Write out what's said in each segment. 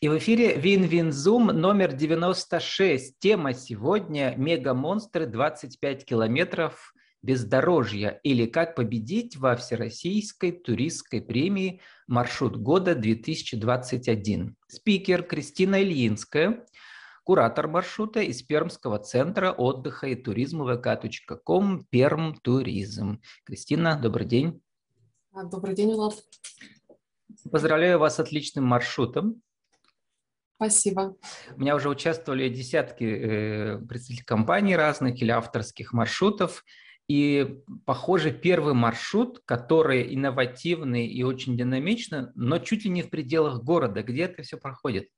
И в эфире Вин-Вин-Зум номер 96. Тема сегодня «Мегамонстры 25 километров бездорожья» или «Как победить во Всероссийской туристской премии «Маршрут года 2021». Спикер Кристина Ильинская, куратор маршрута из Пермского центра отдыха и туризма vk.com Перм Туризм. Кристина, добрый день. Добрый день, Влад. Поздравляю вас с отличным маршрутом. Спасибо. У меня уже участвовали десятки э, представителей компаний разных или авторских маршрутов. И, похоже, первый маршрут, который инновативный и очень динамичный, но чуть ли не в пределах города. Где это все проходит?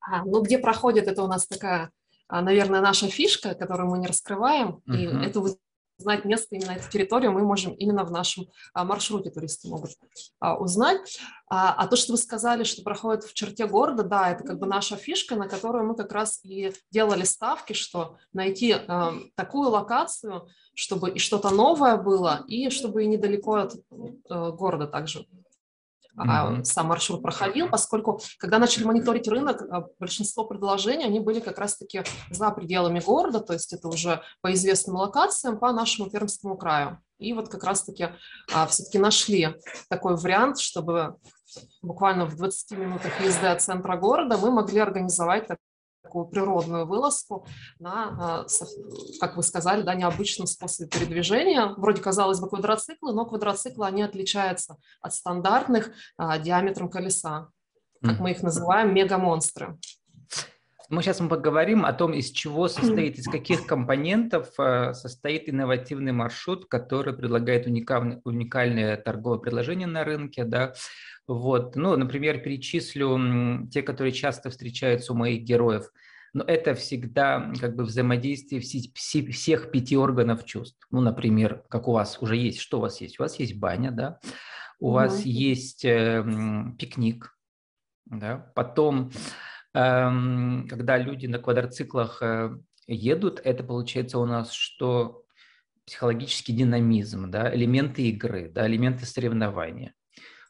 А, ну, где проходит, это у нас такая, а, наверное, наша фишка, которую мы не раскрываем. Uh-huh. И это знать место, именно эту территорию, мы можем именно в нашем а, маршруте туристы могут а, узнать. А, а то, что вы сказали, что проходит в черте города, да, это как бы наша фишка, на которую мы как раз и делали ставки, что найти такую локацию, чтобы и что-то новое было, и чтобы и недалеко от а, города также mm-hmm. сам маршрут проходил, поскольку когда начали мониторить рынок, а, большинство предложений, они были как раз-таки за пределами города, то есть это уже по известным локациям по нашему Пермскому краю. И вот как раз-таки а, все-таки нашли такой вариант, чтобы буквально в 20 минутах езды от центра города мы могли организовать такую природную вылазку на, а, как вы сказали, да, необычном способе передвижения. Вроде, казалось бы, квадроциклы, но квадроциклы, они отличаются от стандартных а, диаметром колеса, как мы их называем, мегамонстры. Мы сейчас мы поговорим о том, из чего состоит, из каких компонентов а, состоит инновативный маршрут, который предлагает уникальное, уникальное торговое предложение на рынке, да, вот. Ну, например, перечислю те, которые часто встречаются у моих героев. Но это всегда как бы взаимодействие всех пяти органов чувств. Ну, например, как у вас уже есть, что у вас есть? У вас есть баня, да, у угу. вас есть э, пикник, да, потом, э, когда люди на квадроциклах э, едут, это получается у нас что психологический динамизм, да, элементы игры, да, элементы соревнования.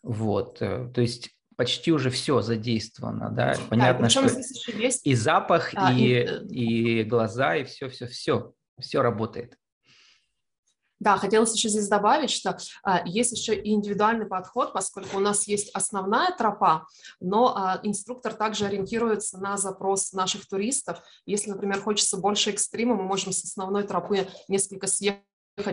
Вот, э, то есть почти уже все задействовано, да, понятно, да, что есть... и запах, а, и, и... Э, и глаза, и все, все, все, все работает. Да, хотелось еще здесь добавить, что а, есть еще и индивидуальный подход, поскольку у нас есть основная тропа, но а, инструктор также ориентируется на запрос наших туристов. Если, например, хочется больше экстрима, мы можем с основной тропы несколько съехать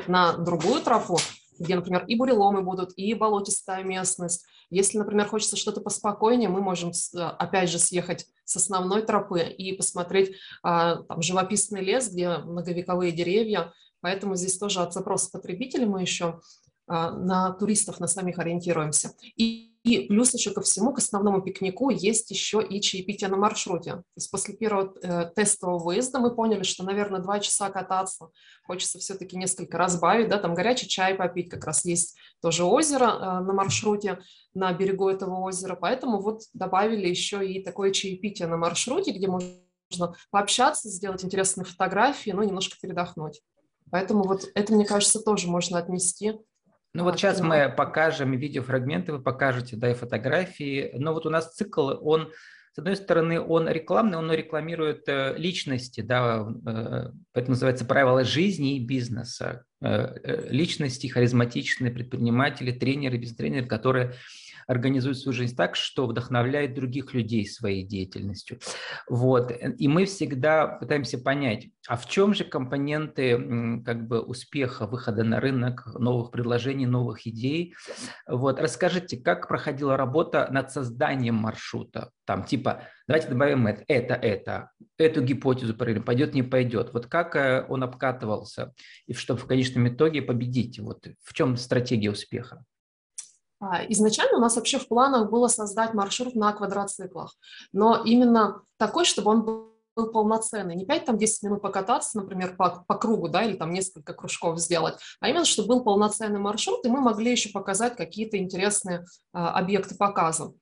на другую тропу, где, например, и буреломы будут, и болотистая местность. Если, например, хочется что-то поспокойнее, мы можем, опять же, съехать с основной тропы и посмотреть а, там, живописный лес, где многовековые деревья. Поэтому здесь тоже от запроса потребителя мы еще а, на туристов, на самих ориентируемся. И и плюс еще ко всему, к основному пикнику есть еще и чаепитие на маршруте. То есть после первого э, тестового выезда мы поняли, что, наверное, два часа кататься хочется все-таки несколько разбавить, да, там горячий чай попить, как раз есть тоже озеро э, на маршруте, на берегу этого озера, поэтому вот добавили еще и такое чаепитие на маршруте, где можно пообщаться, сделать интересные фотографии, ну, немножко передохнуть. Поэтому вот это, мне кажется, тоже можно отнести ну вот сейчас мы покажем видеофрагменты, вы покажете, да, и фотографии. Но вот у нас цикл, он, с одной стороны, он рекламный, он рекламирует э, личности, да, э, это называется правила жизни и бизнеса. Э, личности, харизматичные предприниматели, тренеры, без тренеров, которые организует свою жизнь так, что вдохновляет других людей своей деятельностью. Вот. И мы всегда пытаемся понять, а в чем же компоненты как бы успеха выхода на рынок, новых предложений, новых идей. Вот. Расскажите, как проходила работа над созданием маршрута? Там типа, давайте добавим это, это, это, эту гипотезу проверим, пойдет, не пойдет. Вот как э, он обкатывался, и чтобы в конечном итоге победить? Вот в чем стратегия успеха? А, изначально у нас вообще в планах было создать маршрут на квадроциклах, но именно такой, чтобы он был полноценный, не 5-10 минут покататься, например, по, по кругу, да, или там несколько кружков сделать, а именно, чтобы был полноценный маршрут, и мы могли еще показать какие-то интересные а, объекты показа.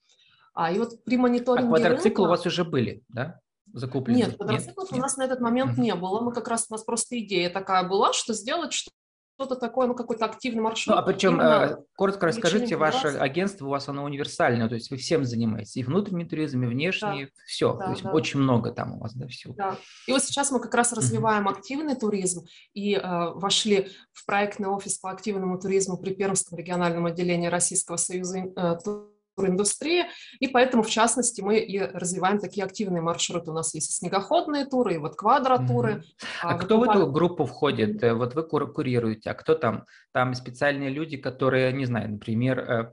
А, и вот при мониторинге А квадроциклы рынка... у вас уже были, да? Закуплены? Нет, квадроциклов Нет? у нас на этот момент Нет. не было. Мы как раз, у нас просто идея такая была, что сделать что что-то такое, ну, какой-то активный маршрут. Ну, а причем, э, коротко расскажите, ваше агентство у вас, оно универсальное, то есть вы всем занимаетесь, и внутренний туризм, и внешний, да. все, да, то есть да. очень много там у вас, да, всего. Да, и вот сейчас мы как раз развиваем uh-huh. активный туризм, и э, вошли в проектный офис по активному туризму при Пермском региональном отделении Российского союза э, индустрии, и поэтому, в частности, мы и развиваем такие активные маршруты. У нас есть снегоходные туры, и вот квадротуры. Mm-hmm. А, а кто в эту группу входит? Mm-hmm. Вот вы курируете, а кто там? Там специальные люди, которые, не знаю, например, э,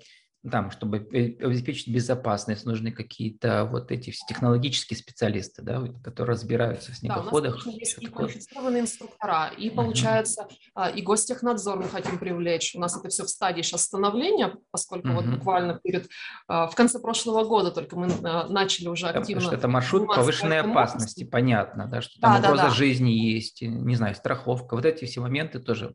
там, чтобы обеспечить безопасность, нужны какие-то вот эти технологические специалисты, да, которые разбираются в снегоходах. Да, у нас есть и квалифицированные инструктора, и получается, uh-huh. и гостехнадзор мы хотим привлечь. У нас это все в стадии сейчас становления, поскольку uh-huh. вот буквально перед, а, в конце прошлого года только мы а, начали уже активно... Потому что это маршрут повышенной опасности, понятно, да, что там да, угроза да, да. жизни есть, не знаю, страховка, вот эти все моменты тоже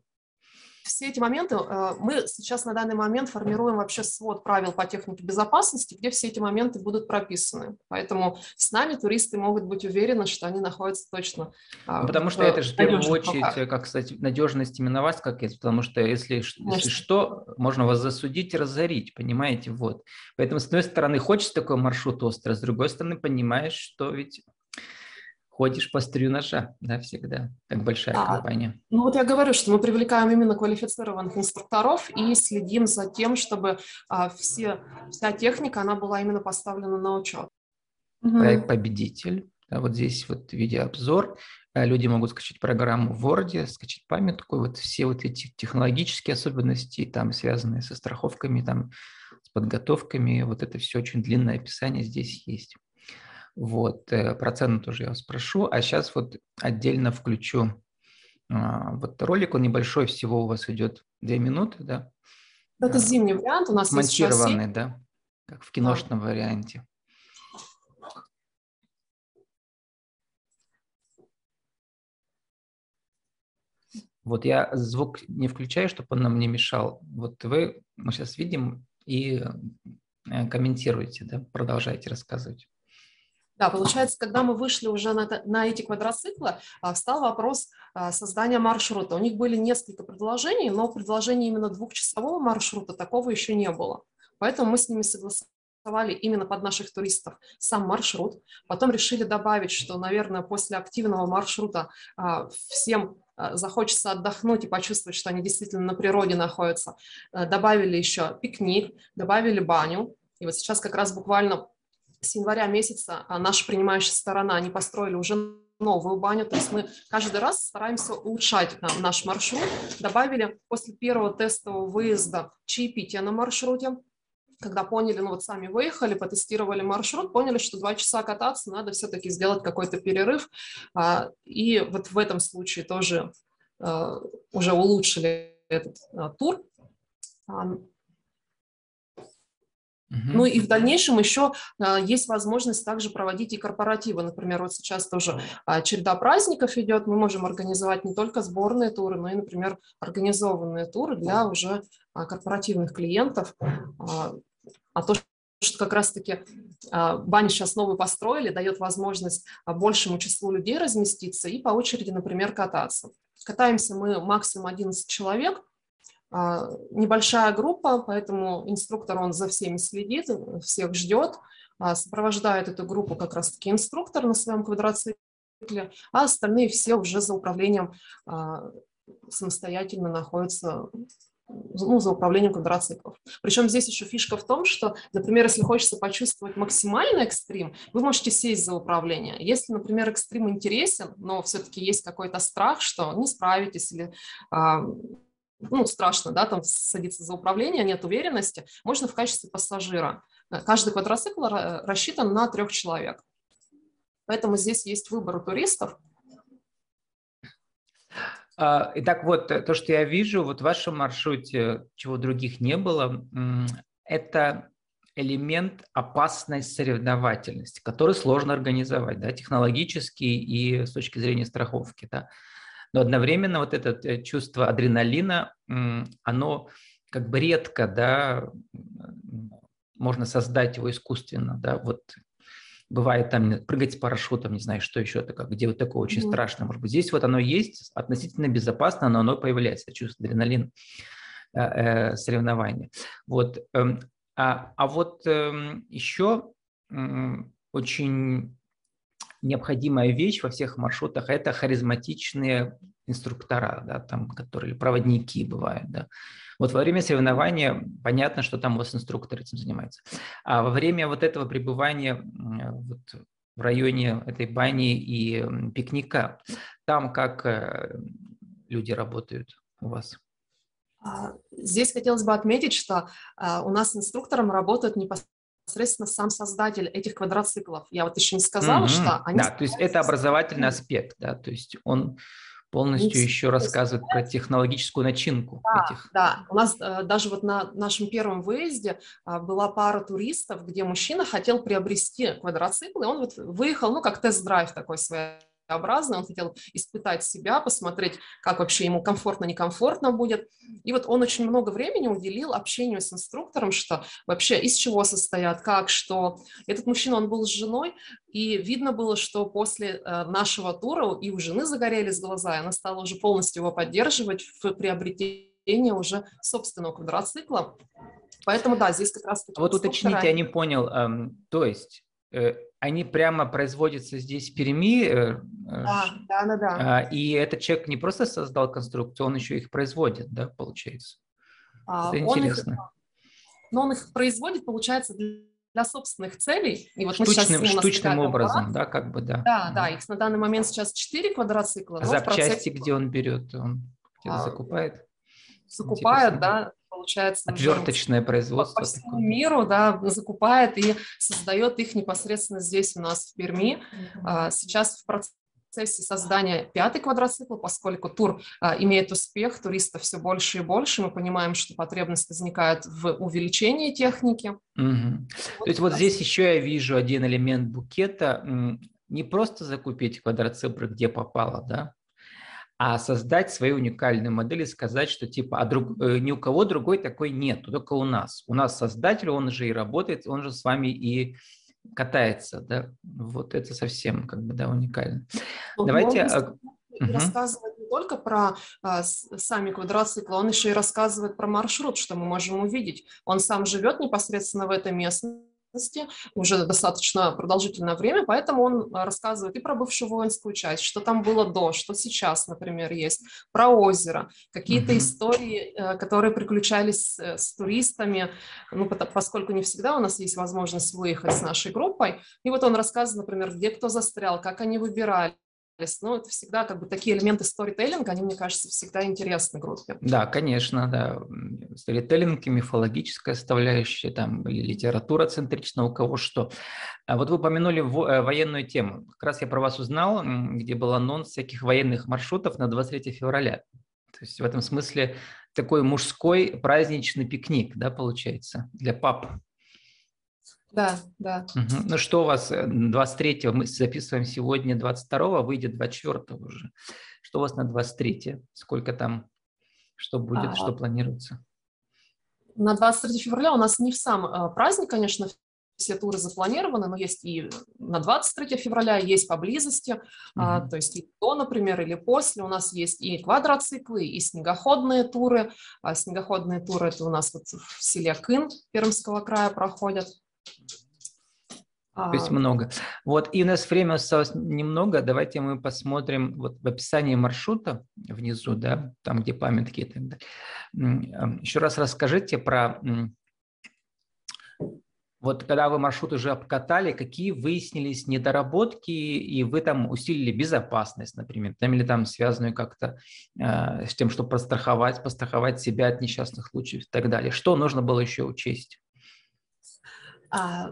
все эти моменты, э, мы сейчас на данный момент формируем вообще свод правил по технике безопасности, где все эти моменты будут прописаны. Поэтому с нами туристы могут быть уверены, что они находятся точно а, Потому что это же в первую очередь, руках. как, кстати, надежность именно вас, как есть, потому что если, если что, можно вас засудить и разорить, понимаете, вот. Поэтому, с одной стороны, хочется такой маршрут острый, с другой стороны, понимаешь, что ведь ходишь по стрию ножа, да, всегда, как большая а, компания. Ну вот я говорю, что мы привлекаем именно квалифицированных инструкторов и следим за тем, чтобы а, все, вся техника, она была именно поставлена на учет. Проект «Победитель». Да, вот здесь вот видеообзор. А, люди могут скачать программу в Word, скачать памятку. Вот все вот эти технологические особенности, там связанные со страховками, там с подготовками, вот это все очень длинное описание здесь есть. Вот, э, про цену тоже я вас спрошу. А сейчас вот отдельно включу а, вот ролик, он небольшой, всего у вас идет две минуты, да? Это зимний вариант, у нас Монтированный, есть да? Как в киношном да. варианте. Вот я звук не включаю, чтобы он нам не мешал. Вот вы, мы сейчас видим и э, комментируете, да, продолжайте рассказывать. Да, получается, когда мы вышли уже на, на эти квадроциклы, а, встал вопрос а, создания маршрута. У них были несколько предложений, но предложения именно двухчасового маршрута такого еще не было. Поэтому мы с ними согласовали именно под наших туристов сам маршрут. Потом решили добавить, что, наверное, после активного маршрута а, всем захочется отдохнуть и почувствовать, что они действительно на природе находятся. Добавили еще пикник, добавили баню. И вот сейчас как раз буквально с января месяца а, наша принимающая сторона, они построили уже новую баню, то есть мы каждый раз стараемся улучшать наш маршрут. Добавили после первого тестового выезда чаепитие на маршруте, когда поняли, ну вот сами выехали, потестировали маршрут, поняли, что два часа кататься, надо все-таки сделать какой-то перерыв. А, и вот в этом случае тоже а, уже улучшили этот тур. Ну и в дальнейшем еще а, есть возможность также проводить и корпоративы. Например, вот сейчас тоже а, череда праздников идет, мы можем организовать не только сборные туры, но и, например, организованные туры для уже а, корпоративных клиентов. А то, что как раз-таки бани сейчас новые построили, дает возможность большему числу людей разместиться и по очереди, например, кататься. Катаемся мы максимум 11 человек – а, небольшая группа, поэтому инструктор, он за всеми следит, всех ждет, а, сопровождает эту группу как раз-таки инструктор на своем квадроцикле, а остальные все уже за управлением а, самостоятельно находятся ну, за управлением квадроциклов. Причем здесь еще фишка в том, что, например, если хочется почувствовать максимальный экстрим, вы можете сесть за управление. Если, например, экстрим интересен, но все-таки есть какой-то страх, что не справитесь или ну, страшно, да, там садиться за управление, нет уверенности, можно в качестве пассажира. Э, каждый квадроцикл рассчитан на трех человек. Поэтому здесь есть выбор у туристов. А, итак, вот э, то, что я вижу, вот в вашем маршруте, чего других не было, это элемент опасной соревновательности, который сложно организовать, да, технологически и с точки зрения страховки, да. Но одновременно вот это э, чувство адреналина, оно как бы редко, да, можно создать его искусственно, да, вот бывает там прыгать с парашютом, не знаю, что еще такое, где вот такое очень mm-hmm. страшно. Может быть, здесь вот оно есть, относительно безопасно, но оно появляется, чувство адреналин э, э, соревнования. Вот. Э, а, а вот э, еще очень необходимая вещь во всех маршрутах – это харизматичные инструктора, да, там, которые проводники бывают, да. Вот во время соревнования понятно, что там у вас инструктор этим занимается. А во время вот этого пребывания вот в районе этой бани и пикника, там как э, люди работают у вас? А, здесь хотелось бы отметить, что а, у нас инструктором работает непосредственно сам создатель этих квадроциклов. Я вот еще не сказала, mm-hmm. что они... Да, то есть это образовательный аспект, да, то есть он полностью еще рассказывает про технологическую начинку да, этих. Да, у нас э, даже вот на нашем первом выезде э, была пара туристов, где мужчина хотел приобрести квадроцикл, и он вот выехал, ну, как тест-драйв такой своей своеобразный, он хотел испытать себя, посмотреть, как вообще ему комфортно, некомфортно будет. И вот он очень много времени уделил общению с инструктором, что вообще из чего состоят, как, что. Этот мужчина, он был с женой, и видно было, что после э, нашего тура и у жены загорелись глаза, и она стала уже полностью его поддерживать в приобретении уже собственного квадроцикла. Поэтому, да, здесь как раз... Вот уточните, я не понял, эм, то есть они прямо производятся здесь в Перми. Э, да, да, да, да. И этот человек не просто создал конструкцию, он еще их производит, да, получается? А, Это интересно. Их, но он их производит, получается, для собственных целей. И вот штучным, штучным образом, да, как бы, да. Да, да, их на данный момент сейчас 4 квадроцикла. А запчасти, процессе... где он берет? Он где-то а, закупает? Закупает, да, получается... Отверточное производство. По, всему такое. миру, да, закупает и создает их непосредственно здесь у нас в Перми. Mm-hmm. Сейчас в процессе создания пятый квадроцикл, поскольку тур а, имеет успех, туристов все больше и больше, мы понимаем, что потребность возникает в увеличении техники. Угу. Вот То есть вот здесь еще я вижу один элемент букета, не просто закупить квадроцикл где попало, да, а создать свою уникальную модель и сказать, что типа а друг, э, ни у кого другой такой нет, только у нас. У нас создатель, он же и работает, он же с вами и катается, да, вот это совсем как бы, да, уникально. Ну, Давайте... Угу. Рассказывать не только про а, сами квадроциклы, он еще и рассказывает про маршрут, что мы можем увидеть. Он сам живет непосредственно в этой местности, уже достаточно продолжительное время, поэтому он а, рассказывает и про бывшую воинскую часть, что там было до, что сейчас, например, есть, про озеро, какие-то mm-hmm. истории, э, которые приключались с, с туристами, ну, поскольку не всегда у нас есть возможность выехать с нашей группой. И вот он рассказывает, например, где кто застрял, как они выбирали, ну, это всегда как бы такие элементы сторителлинга, они, мне кажется, всегда интересны группе. Да, конечно, да. Сторителлинг, мифологическая составляющая, там, или литература центрична, у кого что. А вот вы упомянули э, военную тему. Как раз я про вас узнал, где был анонс всяких военных маршрутов на 23 февраля. То есть в этом смысле такой мужской праздничный пикник, да, получается, для пап. Да, да. Угу. Ну что у вас 23-го, э, мы записываем сегодня 22-го, выйдет 24-го уже. Что у вас на 23 Сколько там, что будет, а, что планируется? На 23 февраля у нас не в сам э, праздник, конечно, все туры запланированы, но есть и на 23 февраля, есть поблизости, mm-hmm. а, то есть и до, например, или после. У нас есть и квадроциклы, и снегоходные туры. А снегоходные туры это у нас вот в селе Кын Пермского края проходят. То есть а. много. Вот, и у нас время осталось немного. Давайте мы посмотрим вот в описании маршрута внизу, да, там, где памятки и так далее. Еще раз расскажите про вот когда вы маршрут уже обкатали, какие выяснились недоработки, и вы там усилили безопасность, например, там, или там связанную как-то э, с тем, чтобы постраховать, постраховать себя от несчастных случаев и так далее. Что нужно было еще учесть? А,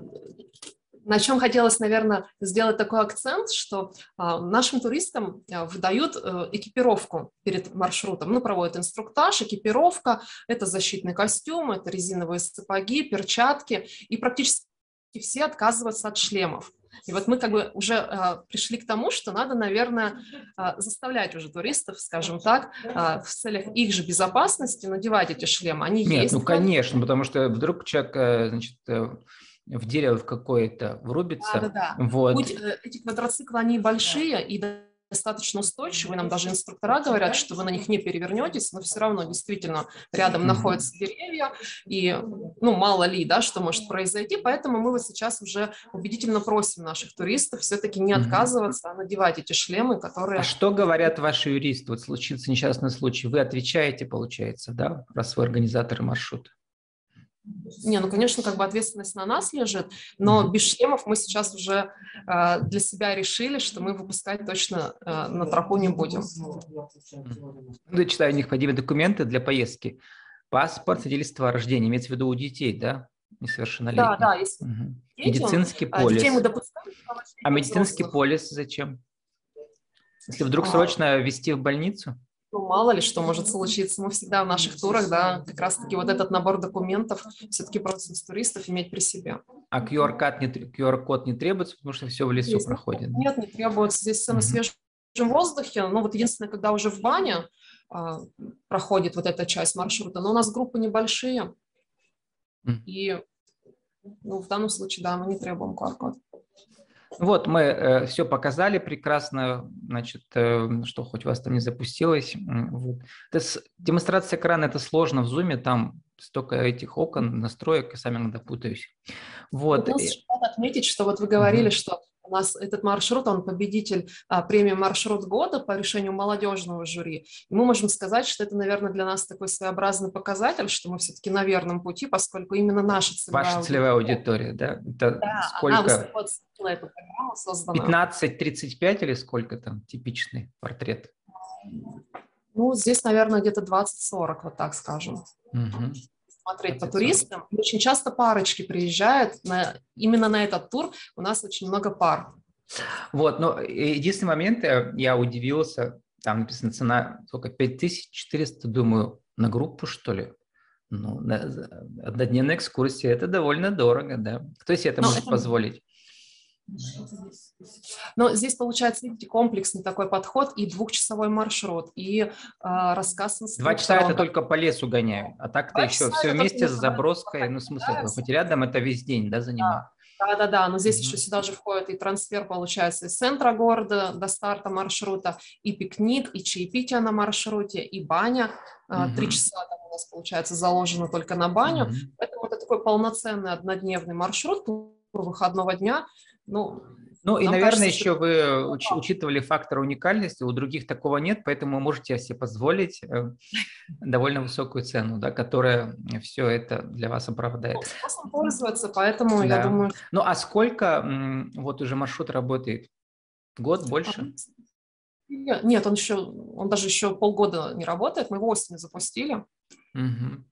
на чем хотелось, наверное, сделать такой акцент, что а, нашим туристам а, выдают э, экипировку перед маршрутом, ну, проводят инструктаж, экипировка, это защитный костюм, это резиновые сапоги, перчатки, и практически все отказываются от шлемов. И вот мы как бы уже э, пришли к тому, что надо, наверное, э, заставлять уже туристов, скажем так, э, в целях их же безопасности надевать эти шлемы. Они Нет, есть. ну конечно, потому что вдруг человек, э, значит, э, в дерево в какое-то врубится. Да, да, да. Вот. Путь, э, эти квадроциклы, они большие и достаточно устойчивые. Нам даже инструктора говорят, что вы на них не перевернетесь, но все равно действительно рядом находятся деревья, и ну мало ли, да, что может произойти. Поэтому мы вот сейчас уже убедительно просим наших туристов все-таки не отказываться, а надевать эти шлемы, которые... А что говорят ваши юристы? Вот случится несчастный случай. Вы отвечаете, получается, да, раз вы организаторы маршрута? Не, ну, конечно, как бы ответственность на нас лежит, но без шлемов мы сейчас уже э, для себя решили, что мы выпускать точно э, на тропу не будем. Ну, читаю необходимые документы для поездки. Паспорт, свидетельство о рождении, имеется в виду у детей, да, несовершеннолетних? Да, да, если Мгм. детям, Медицинский а, детей мы полис. допускаем. А медицинский взрослых. полис зачем? Если вдруг А. срочно ввести в больницу? Ну, мало ли что может случиться. Мы всегда в наших турах, да, как раз-таки вот этот набор документов все-таки просим с туристов иметь при себе. А QR-код не, QR-код не требуется, потому что все в лесу Есть. проходит. Нет, не требуется. Здесь все на свежем воздухе. Ну, вот единственное, когда уже в бане а, проходит вот эта часть маршрута, но у нас группы небольшие, Мгм. и ну, в данном случае, да, мы не требуем QR-код. Вот, мы все показали прекрасно, значит, э, что хоть у вас там не запустилось. Вот. Это с- демонстрация экрана – это сложно в зуме, там столько этих окон, настроек, я сам иногда путаюсь. Вот. Надо отметить, что вот вы говорили, Мгм. что у нас этот маршрут, он победитель а, премии «Маршрут года» по решению молодежного жюри. И мы можем сказать, что это, наверное, для нас такой своеобразный показатель, что мы все-таки на верном пути, поскольку именно наша целевая Ваша целевая аудитория, да? Это Да, она сколько? высокооценила эту программу, созданную. 15-35 или сколько там типичный портрет? Ну, здесь, наверное, где-то 20-40, вот так скажем. Мгм. Смотреть по 20-40. туристам. И Очень часто парочки приезжают. На, именно на этот тур у нас очень много пар. Вот, но единственный момент, э, я удивился, там написано цена сколько, 5400, думаю, на группу, что ли? Ну, на- однодневная экскурсия, это довольно дорого, да. Кто себе это Но может это- позволить? Но здесь получается, видите, комплексный такой подход и двухчасовой маршрут, и э, рассказ Два часа это только по лесу гоняют, а так-то еще все вместе с заброской, ну, смысле, хоть рядом это весь день, да, занимает? Да-да-да, но здесь еще сюда же входит и трансфер, получается, из центра города до старта маршрута, и пикник, и чаепитие на маршруте, и баня. А, Три часа там у нас, получается, заложено только на баню. Мгм. Поэтому это такой полноценный однодневный маршрут выходного дня. Ну, Ну и, наверное, кажется, еще вы уч- учитывали фактор уникальности, у других такого нет, поэтому вы можете себе позволить э, довольно высокую цену, да, которая все это для вас оправдает. ну, спросом пользуется, поэтому Да. я думаю... Ну а сколько вот уже маршрут работает? Год больше? Нет, он еще, он даже еще полгода не работает, мы его осенью запустили. Мгм.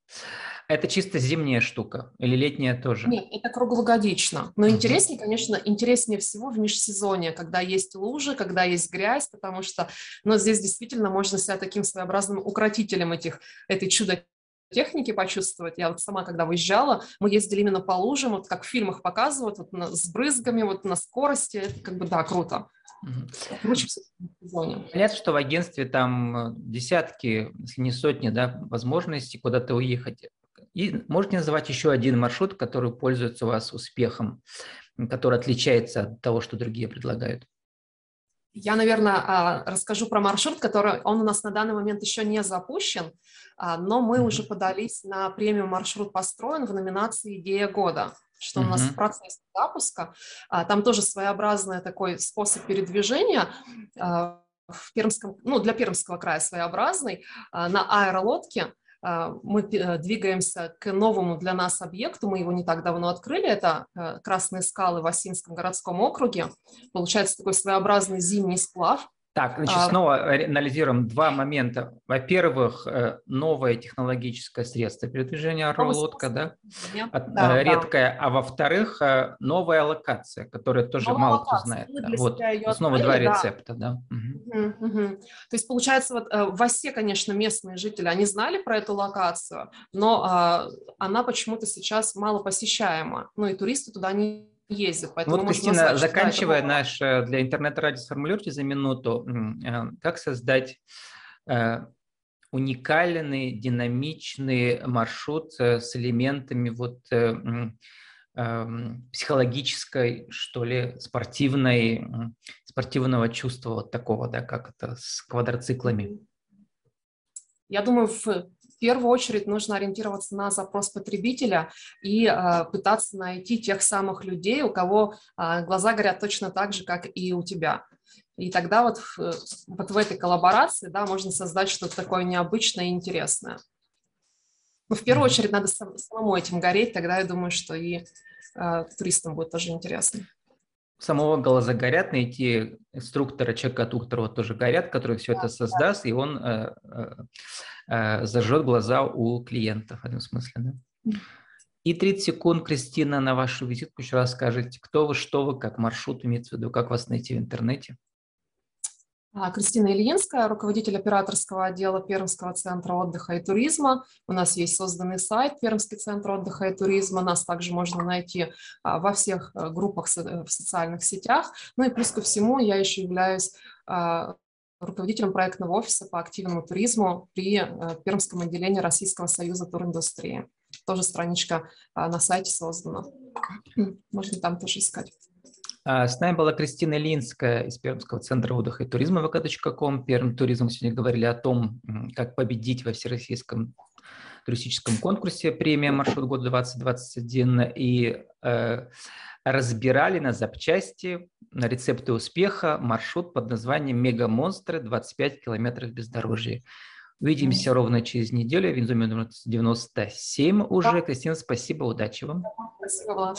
Это чисто зимняя штука или летняя тоже? Нет, это круглогодично. Но Мгм. интереснее, конечно, интереснее всего в межсезонье, когда есть лужи, когда есть грязь, потому что ну, здесь действительно можно себя таким своеобразным укротителем этих, этой чудо техники почувствовать. Я вот сама, когда выезжала, мы ездили именно по лужам, вот как в фильмах показывают, вот на- с брызгами, вот на скорости. Это как бы, да, круто. Сезоне. Понятно, что в агентстве там э, десятки, если не сотни, да, возможностей куда-то уехать. И можете называть еще один маршрут, который пользуется у вас успехом, который отличается от того, что другие предлагают? Я, наверное, а, расскажу про маршрут, который он у нас на данный момент еще не запущен, а, но мы Мгм. уже подались на премию «Маршрут построен» в номинации «Идея года», что у нас в процессе запуска. А, Там тоже своеобразный такой способ передвижения в Пермском, ну, для Пермского края своеобразный, на аэролодке. А, Мы э, двигаемся к новому для нас объекту, мы его не так давно открыли, это э, Красные скалы в Осинском городском округе. Получается такой своеобразный зимний сплав. Так, значит, А- снова анализируем два момента. Во-первых, э, новое технологическое средство передвижения аэролодка, да, от- Да, э, да. редкое, а во-вторых, э, новая локация, которая тоже Новая мало кто локация. знает. Мы да. для Вот снова два открыли, да. рецепта, да. Мгм. Мгм, мгм. То есть, получается, вот в Осе, конечно, местные жители, они знали про эту локацию, но а, она почему-то сейчас мало посещаема. Ну и туристы туда не ездят. Поэтому вот, Кристина, заканчивая наш э, для интернет-радио сформулируйте за минуту, э, как создать э, уникальный, динамичный маршрут с элементами вот психологической, что ли, спортивной, спортивного чувства вот такого, да, как это с квадроциклами? Я думаю, в в первую очередь нужно ориентироваться на запрос потребителя и э, пытаться найти тех самых людей, у кого э, глаза горят точно так же, как и у тебя. И тогда вот, вот в этой коллаборации да, можно создать что-то такое необычное и интересное. Но в первую очередь надо самому этим гореть, тогда я думаю, что и э, туристам будет тоже интересно самого глаза горят, найти инструктора, человека, от которого тоже горят, который все да, это создаст, да. и он э, э, э, зажжет глаза у клиентов в этом смысле. Да? И 30 секунд, Кристина, на вашу визитку еще раз скажите, кто вы, что вы, как маршрут, имеется в виду, как вас найти в интернете. А, Кристина Ильинская, руководитель операторского отдела Пермского центра отдыха и туризма. У нас есть созданный сайт Пермский центр отдыха и туризма. Нас также можно найти а, во всех э, группах в социальных сетях. Ну и плюс ко всему я еще являюсь а, руководителем проектного офиса по активному туризму при э, Пермском отделении Российского союза туриндустрии. Тоже страничка на сайте создана. Можно там тоже искать. А, с нами была Кристина Линская из Пермского центра отдыха и туризма vk.com. Перм туризм сегодня говорили о том, как победить во всероссийском туристическом конкурсе премия «Маршрут года 2021» и э, разбирали на запчасти, на рецепты успеха маршрут под названием «Мега-монстры. 25 километров бездорожья». Увидимся ровно через неделю. Винзуме номер 97 уже. Кристина, спасибо, удачи вам. Спасибо, Влад.